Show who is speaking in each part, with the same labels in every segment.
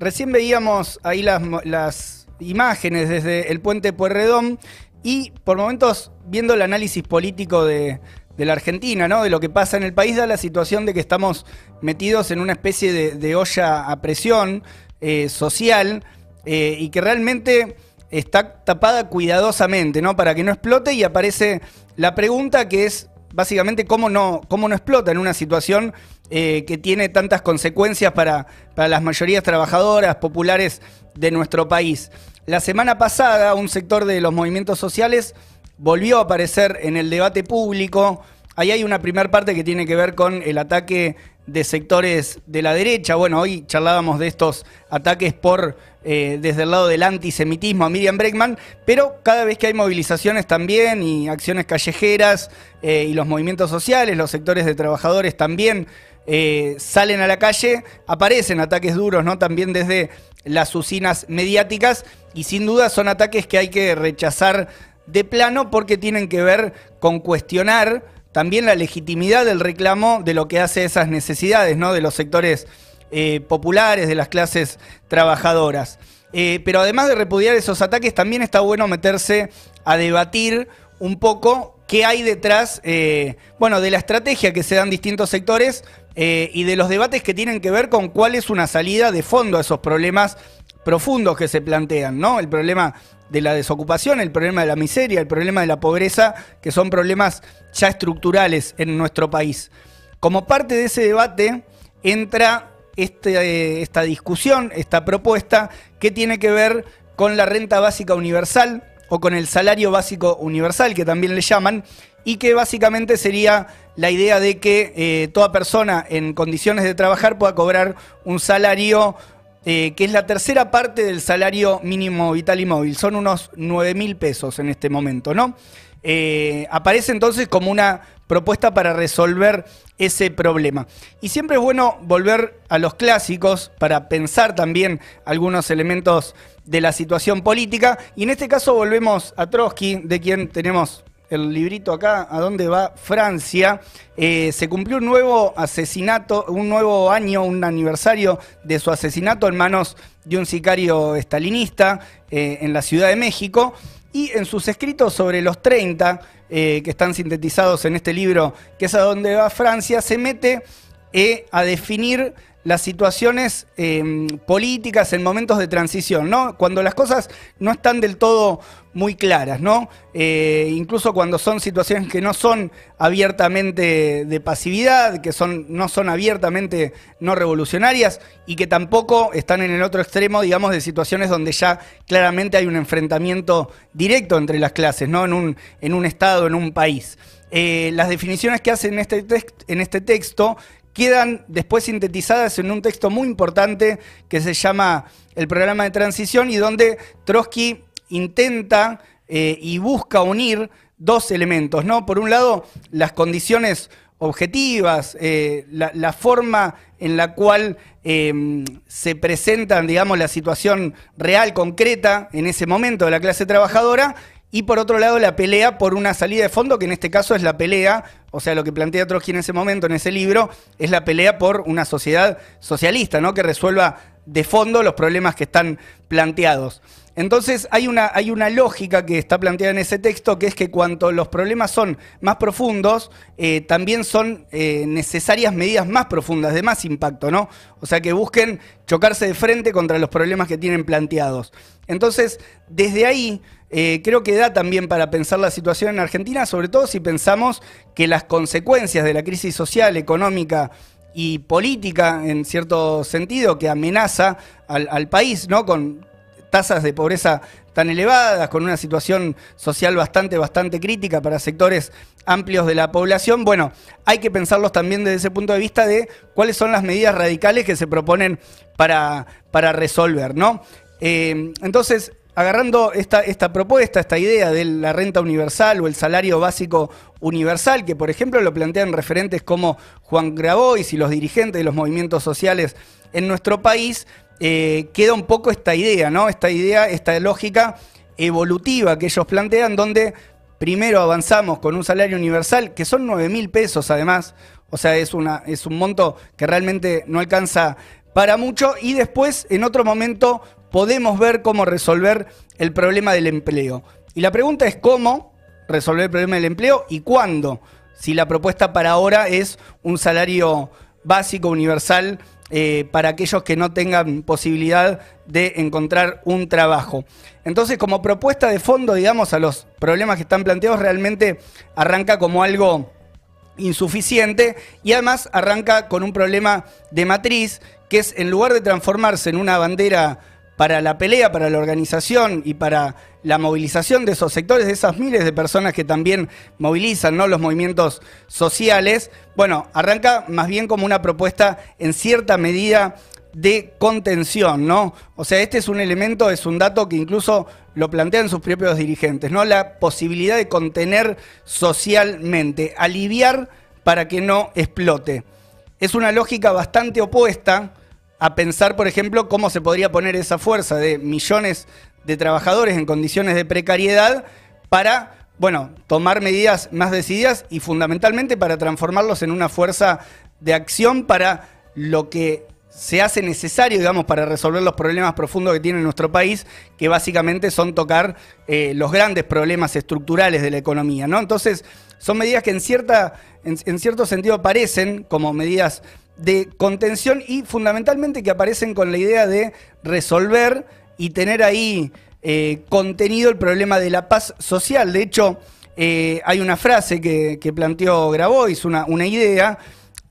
Speaker 1: recién veíamos ahí las, imágenes desde el puente Pueyrredón y por momentos viendo el análisis político de, de la Argentina, ¿no? De lo que pasa en el país, da la situación de que estamos metidos en una especie de, olla a presión eh, social eh, y que realmente está tapada cuidadosamente, ¿no? Para que no explote y aparece la pregunta que es básicamente cómo no, cómo no explota en una situación eh, que tiene tantas consecuencias para, para las mayorías trabajadoras, populares de nuestro país. La semana pasada, un sector de los movimientos sociales volvió a aparecer en el debate público. Ahí hay una primera parte que tiene que ver con el ataque de sectores de la derecha. Bueno, hoy charlábamos de estos ataques por eh, desde el lado del antisemitismo a Miriam Bregman, pero cada vez que hay movilizaciones también y acciones callejeras eh, y los movimientos sociales, los sectores de trabajadores también eh, salen a la calle, aparecen ataques duros, ¿no? También desde las usinas mediáticas y sin duda son ataques que hay que rechazar de plano porque tienen que ver con cuestionar también la legitimidad del reclamo de lo que hace esas necesidades, ¿no? De los sectores eh, populares, de las clases trabajadoras. Eh, pero además de repudiar esos ataques, también está bueno meterse a debatir un poco qué hay detrás, eh, bueno, de la estrategia que se dan distintos sectores y de los debates que tienen que ver con cuál es una salida de fondo a esos problemas profundos que se plantean, ¿no? El problema de la desocupación, el problema de la miseria, el problema de la pobreza, que son problemas ya estructurales en nuestro país. Como parte de ese debate entra este, esta discusión, esta propuesta que tiene que ver con la renta básica universal o con el salario básico universal, que también le llaman, y que básicamente sería la idea de que eh, toda persona en condiciones de trabajar pueda cobrar un salario eh, que es la tercera parte del salario mínimo vital y móvil. Son unos 9 mil pesos en este momento, ¿no? Eh, aparece entonces como una propuesta para resolver ese problema. Y siempre es bueno volver a los clásicos para pensar también algunos elementos de la situación política. Y en este caso volvemos a Trotsky, de quien tenemos el librito acá, ¿a dónde va Francia? Eh, se cumplió un nuevo asesinato, un nuevo año, un aniversario de su asesinato en manos de un sicario estalinista eh, en la Ciudad de México. Y en sus escritos sobre los 30, eh, que están sintetizados en este libro, que es a dónde va Francia, se mete a definir las situaciones em, políticas en momentos de transición, ¿no? Cuando las cosas no están del todo muy claras, ¿no? Eh, incluso cuando son situaciones que no son abiertamente de pasividad, que son, no son abiertamente no revolucionarias y que tampoco están en el otro extremo, digamos, de situaciones donde ya claramente hay un enfrentamiento directo entre las clases, ¿no? En un, en un Estado, en un país. Eh, las definiciones que hacen en este, en este texto quedan después sintetizadas en un texto muy importante que se llama El programa de transición y donde Trotsky intenta eh, y busca unir dos elementos, ¿no? Por un lado, las condiciones objetivas, eh, la, forma en la cual em, se presenta, digamos, la situación real, concreta, en ese momento de la clase trabajadora, y por otro lado la pelea por una salida de fondo, que en este caso es la pelea, o sea, lo que plantea Trotsky en ese momento, en ese libro, es la pelea por una sociedad socialista, ¿no? Que resuelva de fondo los problemas que están planteados. Entonces hay una, hay una lógica que está planteada en ese texto, que es que cuanto los problemas son más profundos, eh, también son eh, necesarias medidas más profundas, de más impacto, ¿no? O sea, que busquen chocarse de frente contra los problemas que tienen planteados. Entonces, desde ahí eh, creo que da también para pensar la situación en Argentina, sobre todo si pensamos que las consecuencias de la crisis social, económica y política, en cierto sentido, que amenaza al, país, ¿no? Con tasas de pobreza tan elevadas, con una situación social bastante, bastante crítica para sectores amplios de la población, bueno, hay que pensarlos también desde ese punto de vista de cuáles son las medidas radicales que se proponen para, para resolver, ¿no? Eh, entonces, agarrando esta, esta propuesta, esta idea de la renta universal o el salario básico universal, que por ejemplo lo plantean referentes como Juan Grabois y los dirigentes de los movimientos sociales en nuestro país, eh, queda un poco esta idea, ¿no? Esta idea, esta lógica evolutiva que ellos plantean, donde primero avanzamos con un salario universal, que son 9 mil pesos además, o sea, es, una, es un monto que realmente no alcanza para mucho y después en otro momento podemos ver cómo resolver el problema del empleo. Y la pregunta es cómo resolver el problema del empleo y cuándo, si la propuesta para ahora es un salario básico, universal, eh, para aquellos que no tengan posibilidad de encontrar un trabajo. Entonces, como propuesta de fondo, digamos, a los problemas que están planteados, realmente arranca como algo insuficiente y además arranca con un problema de matriz, que es en lugar de transformarse en una bandera para la pelea, para la organización y para la movilización de esos sectores, de esas miles de personas que también movilizan ¿no? los movimientos sociales, bueno, arranca más bien como una propuesta en cierta medida de contención, ¿no? O sea, este es un elemento, es un dato que incluso lo plantean sus propios dirigentes, ¿no? La posibilidad de contener socialmente, aliviar para que no explote. Es una lógica bastante opuesta a pensar, por ejemplo, cómo se podría poner esa fuerza de millones de trabajadores en condiciones de precariedad para, bueno, tomar medidas más decididas y fundamentalmente para transformarlos en una fuerza de acción para lo que se hace necesario, digamos, para resolver los problemas profundos que tiene nuestro país, que básicamente son tocar eh, los grandes problemas estructurales de la economía, ¿no? Entonces, son medidas que en, cierta, en cierto sentido aparecen como medidas de contención y fundamentalmente que aparecen con la idea de resolver y tener ahí eh, contenido el problema de la paz social. De hecho, eh, hay una frase que, planteó Grabois, una, una idea,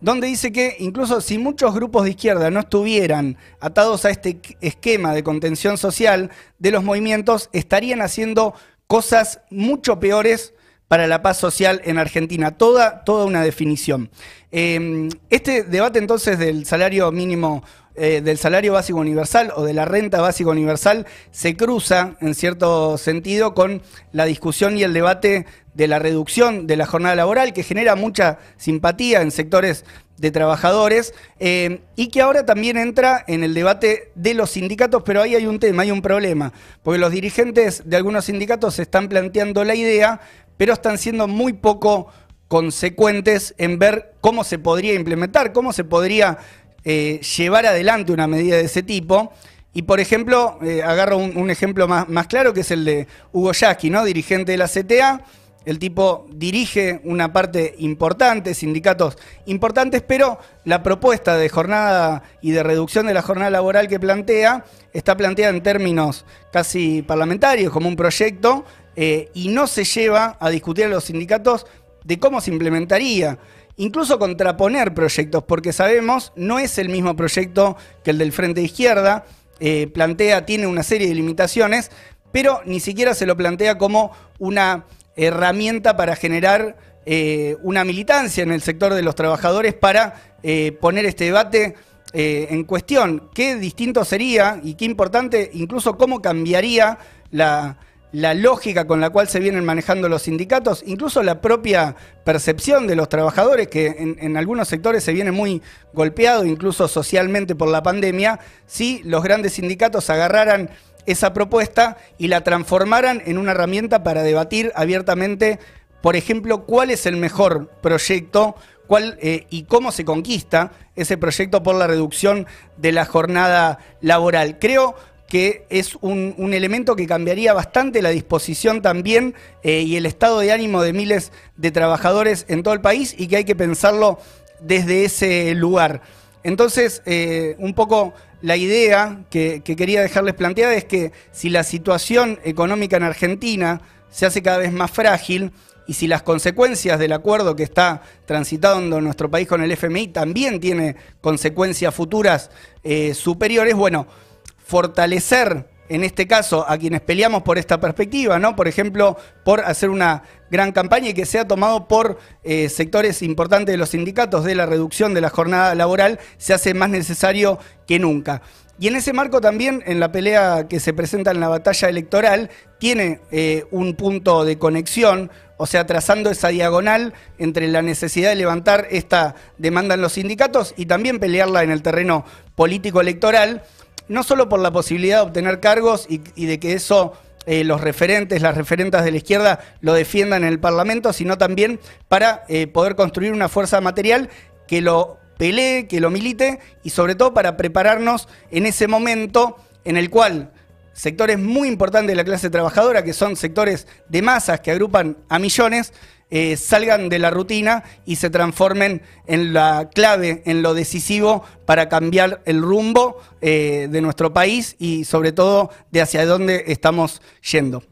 Speaker 1: donde dice que incluso si muchos grupos de izquierda no estuvieran atados a este esquema de contención social de los movimientos, estarían haciendo cosas mucho peores para la paz social en Argentina. Toda, toda una definición. Em, este debate entonces del salario mínimo, eh, del salario básico universal o de la renta básica universal se cruza en cierto sentido con la discusión y el debate de la reducción de la jornada laboral que genera mucha simpatía en sectores de trabajadores em, y que ahora también entra en el debate de los sindicatos, pero ahí hay un tema, hay un problema, porque los dirigentes de algunos sindicatos están planteando la idea, pero están siendo muy poco consecuentes en ver cómo se podría implementar, cómo se podría eh, llevar adelante una medida de ese tipo. Y por ejemplo, eh, agarro un, ejemplo más, claro que es el de Hugo Yasky, ¿no? dirigente de la CTA. El tipo dirige una parte importante, sindicatos importantes, pero la propuesta de jornada y de reducción de la jornada laboral que plantea está planteada en términos casi parlamentarios, como un proyecto, eh, y no se lleva a discutir a los sindicatos de cómo se implementaría. Incluso contraponer proyectos, porque sabemos, no es el mismo proyecto que el del Frente de Izquierda, eh, plantea, tiene una serie de limitaciones, pero ni siquiera se lo plantea como una herramienta para generar eh, una militancia en el sector de los trabajadores para poner este debate en cuestión. ¿Qué distinto sería y qué importante, incluso cómo cambiaría la, la lógica con la cual se vienen manejando los sindicatos, incluso la propia percepción de los trabajadores, que en, algunos sectores se viene muy golpeado, incluso socialmente por la pandemia, si los grandes sindicatos agarraran esa propuesta y la transformaran en una herramienta para debatir abiertamente, por ejemplo, cuál es el mejor proyecto cuál, eh, y cómo se conquista ese proyecto por la reducción de la jornada laboral. Creo que es un, elemento que cambiaría bastante la disposición también eh, y el estado de ánimo de miles de trabajadores en todo el país y que hay que pensarlo desde ese lugar. Entonces, eh, un poco la idea que, que, quería dejarles planteada es que si la situación económica en Argentina se hace cada vez más frágil y si las consecuencias del acuerdo que está transitando nuestro país con el FMI también tiene consecuencias futuras eh, superiores, bueno, fortalecer en este caso a quienes peleamos por esta perspectiva, ¿no? Por ejemplo, por hacer una gran campaña y que sea tomado por eh, sectores importantes de los sindicatos de la reducción de la jornada laboral, se hace más necesario que nunca. Y en ese marco también, en la pelea que se presenta en la batalla electoral, tiene eh, un punto de conexión, o sea, trazando esa diagonal entre la necesidad de levantar esta demanda en los sindicatos y también pelearla en el terreno político electoral no solo por la posibilidad de obtener cargos y, de que eso eh, los referentes, las referentas de la izquierda lo defiendan en el Parlamento, sino también para eh, poder construir una fuerza material que lo pelee, que lo milite y sobre todo para prepararnos en ese momento en el cual sectores muy importantes de la clase trabajadora, que son sectores de masas que agrupan a millones, eh, salgan de la rutina y se transformen en la clave, en lo decisivo para cambiar el rumbo eh, de nuestro país y sobre todo de hacia dónde estamos yendo.